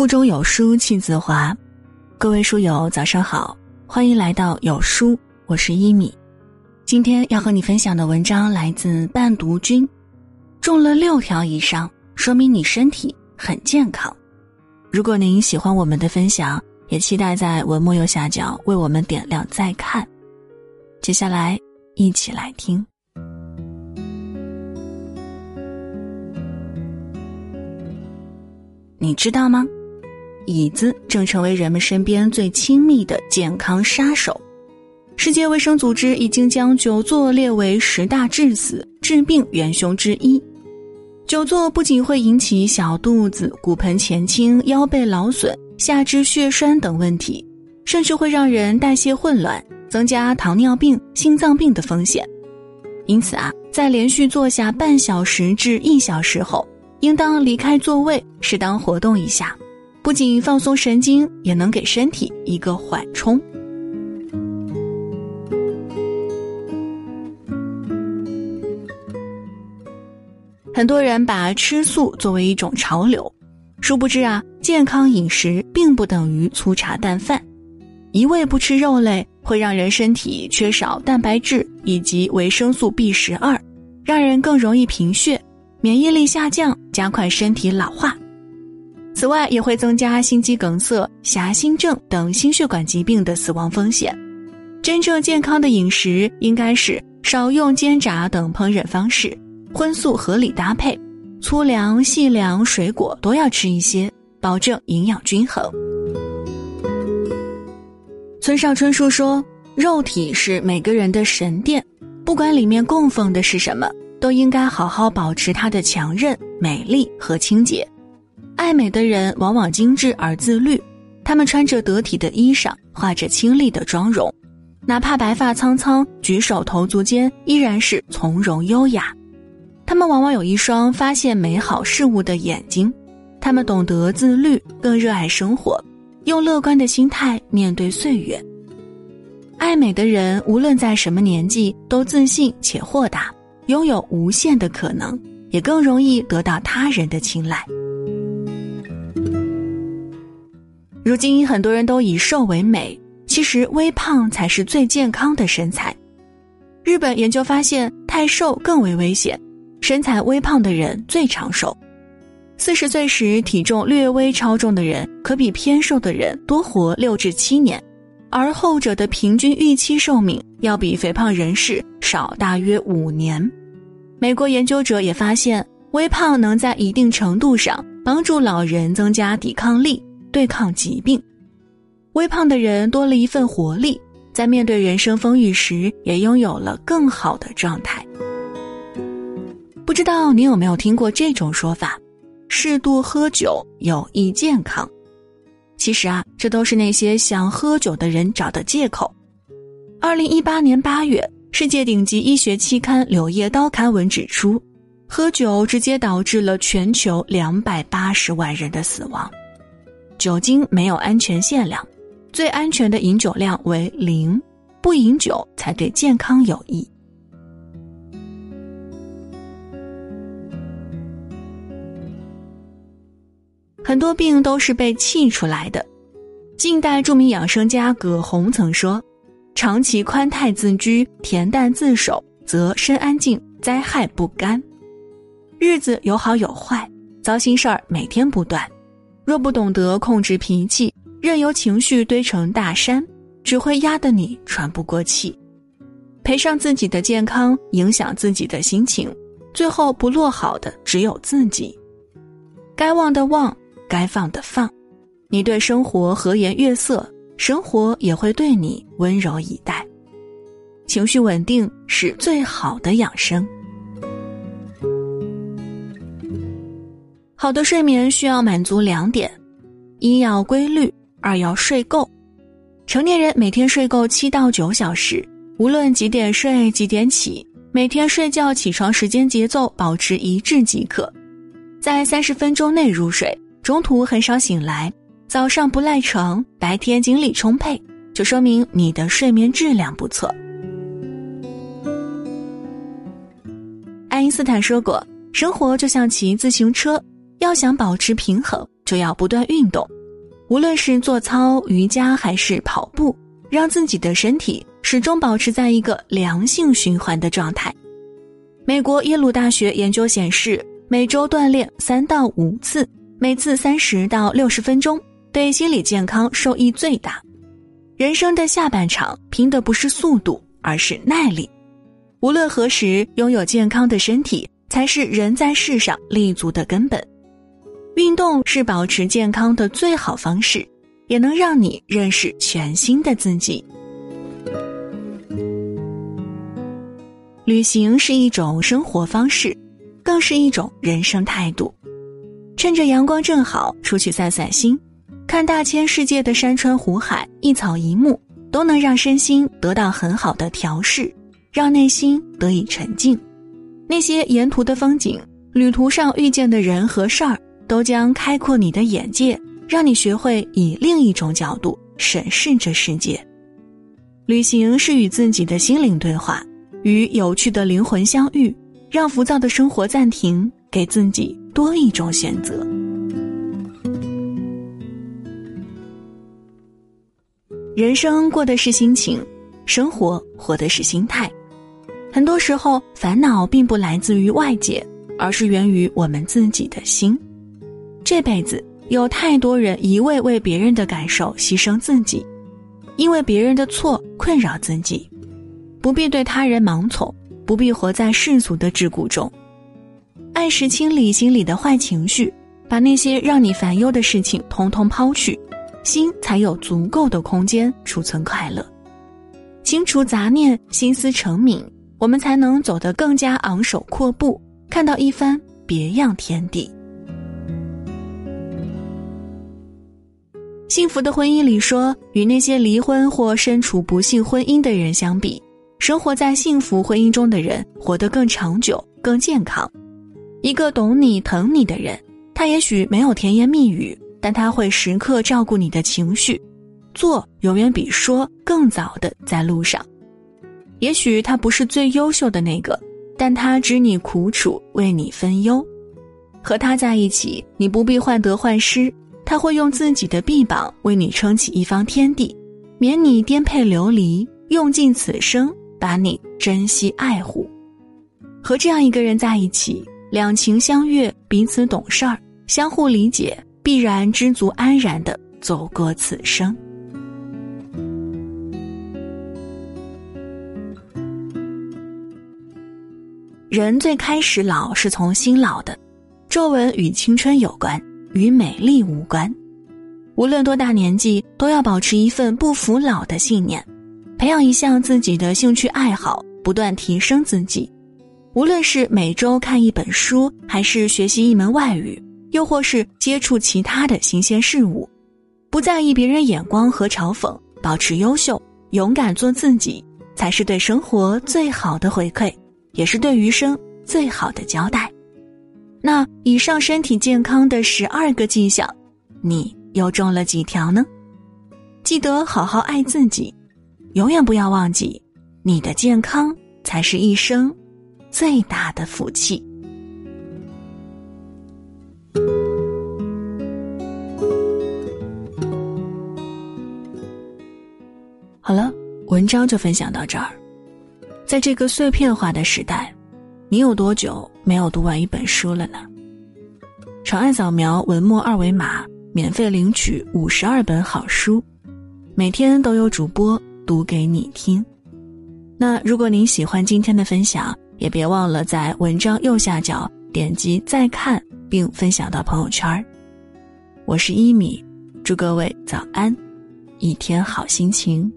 腹中有书气自华，各位书友早上好，欢迎来到有书，我是一米。今天要和你分享的文章来自伴读君，中了六条以上，说明你身体很健康。如果您喜欢我们的分享，也期待在文末右下角为我们点亮再看。接下来一起来听。你知道吗？椅子正成为人们身边最亲密的健康杀手。世界卫生组织已经将久坐列为十大致死致病元凶之一。久坐不仅会引起小肚子、骨盆前倾、腰背劳损、下肢血栓等问题，甚至会让人代谢混乱，增加糖尿病、心脏病的风险。因此啊，在连续坐下半小时至一小时后，应当离开座位，适当活动一下。不仅放松神经，也能给身体一个缓冲。很多人把吃素作为一种潮流，殊不知啊，健康饮食并不等于粗茶淡饭。一味不吃肉类，会让人身体缺少蛋白质以及维生素 B 十二，让人更容易贫血、免疫力下降，加快身体老化。此外，也会增加心肌梗塞、狭心症等心血管疾病的死亡风险。真正健康的饮食应该是少用煎炸等烹饪方式，荤素合理搭配，粗粮、细粮、水果都要吃一些，保证营养均衡。村上春树说：“肉体是每个人的神殿，不管里面供奉的是什么，都应该好好保持它的强韧、美丽和清洁。”爱美的人往往精致而自律，他们穿着得体的衣裳，画着清丽的妆容，哪怕白发苍苍，举手投足间依然是从容优雅。他们往往有一双发现美好事物的眼睛，他们懂得自律，更热爱生活，用乐观的心态面对岁月。爱美的人无论在什么年纪都自信且豁达，拥有无限的可能，也更容易得到他人的青睐。如今很多人都以瘦为美，其实微胖才是最健康的身材。日本研究发现，太瘦更为危险，身材微胖的人最长寿。四十岁时体重略微超重的人，可比偏瘦的人多活六至七年，而后者的平均预期寿命要比肥胖人士少大约五年。美国研究者也发现，微胖能在一定程度上帮助老人增加抵抗力。对抗疾病，微胖的人多了一份活力，在面对人生风雨时，也拥有了更好的状态。不知道你有没有听过这种说法：适度喝酒有益健康。其实啊，这都是那些想喝酒的人找的借口。二零一八年八月，世界顶级医学期刊《柳叶刀》刊文指出，喝酒直接导致了全球两百八十万人的死亡。酒精没有安全限量，最安全的饮酒量为零，不饮酒才对健康有益。很多病都是被气出来的。近代著名养生家葛洪曾说：“长期宽泰自居，恬淡自守，则身安静，灾害不干。日子有好有坏，糟心事儿每天不断。”若不懂得控制脾气，任由情绪堆成大山，只会压得你喘不过气，赔上自己的健康，影响自己的心情，最后不落好的只有自己。该忘的忘，该放的放，你对生活和颜悦色，生活也会对你温柔以待。情绪稳定是最好的养生。好的睡眠需要满足两点：一要规律，二要睡够。成年人每天睡够七到九小时，无论几点睡几点起，每天睡觉起床时间节奏保持一致即可。在三十分钟内入睡，中途很少醒来，早上不赖床，白天精力充沛，就说明你的睡眠质量不错。爱因斯坦说过：“生活就像骑自行车。”要想保持平衡，就要不断运动，无论是做操、瑜伽还是跑步，让自己的身体始终保持在一个良性循环的状态。美国耶鲁大学研究显示，每周锻炼三到五次，每次三十到六十分钟，对心理健康受益最大。人生的下半场拼的不是速度，而是耐力。无论何时，拥有健康的身体才是人在世上立足的根本。运动是保持健康的最好方式，也能让你认识全新的自己。旅行是一种生活方式，更是一种人生态度。趁着阳光正好，出去散散心，看大千世界的山川湖海、一草一木，都能让身心得到很好的调试。让内心得以沉静，那些沿途的风景、旅途上遇见的人和事儿，都将开阔你的眼界，让你学会以另一种角度审视这世界。旅行是与自己的心灵对话，与有趣的灵魂相遇，让浮躁的生活暂停，给自己多一种选择。人生过的是心情，生活活的是心态。很多时候，烦恼并不来自于外界，而是源于我们自己的心。这辈子有太多人一味为别人的感受牺牲自己，因为别人的错困扰自己，不必对他人盲从，不必活在世俗的桎梏中。按时清理心里的坏情绪，把那些让你烦忧的事情通通抛去，心才有足够的空间储存快乐。清除杂念，心思澄明。我们才能走得更加昂首阔步，看到一番别样天地。幸福的婚姻里说，与那些离婚或身处不幸婚姻的人相比，生活在幸福婚姻中的人活得更长久、更健康。一个懂你、疼你的人，他也许没有甜言蜜语，但他会时刻照顾你的情绪，做永远比说更早的在路上。也许他不是最优秀的那个，但他知你苦楚，为你分忧。和他在一起，你不必患得患失，他会用自己的臂膀为你撑起一方天地，免你颠沛流离，用尽此生把你珍惜爱护。和这样一个人在一起，两情相悦，彼此懂事儿，相互理解，必然知足安然的走过此生。人最开始老是从心老的，皱纹与青春有关，与美丽无关。无论多大年纪，都要保持一份不服老的信念，培养一项自己的兴趣爱好，不断提升自己。无论是每周看一本书，还是学习一门外语，又或是接触其他的新鲜事物，不在意别人眼光和嘲讽，保持优秀，勇敢做自己，才是对生活最好的回馈。也是对余生最好的交代。那以上身体健康的十二个迹象，你又中了几条呢？记得好好爱自己，永远不要忘记，你的健康才是一生最大的福气。好了，文章就分享到这儿。在这个碎片化的时代，你有多久没有读完一本书了呢？长按扫描文末二维码，免费领取五十二本好书，每天都有主播读给你听。那如果您喜欢今天的分享，也别忘了在文章右下角点击再看，并分享到朋友圈。我是一米，祝各位早安，一天好心情。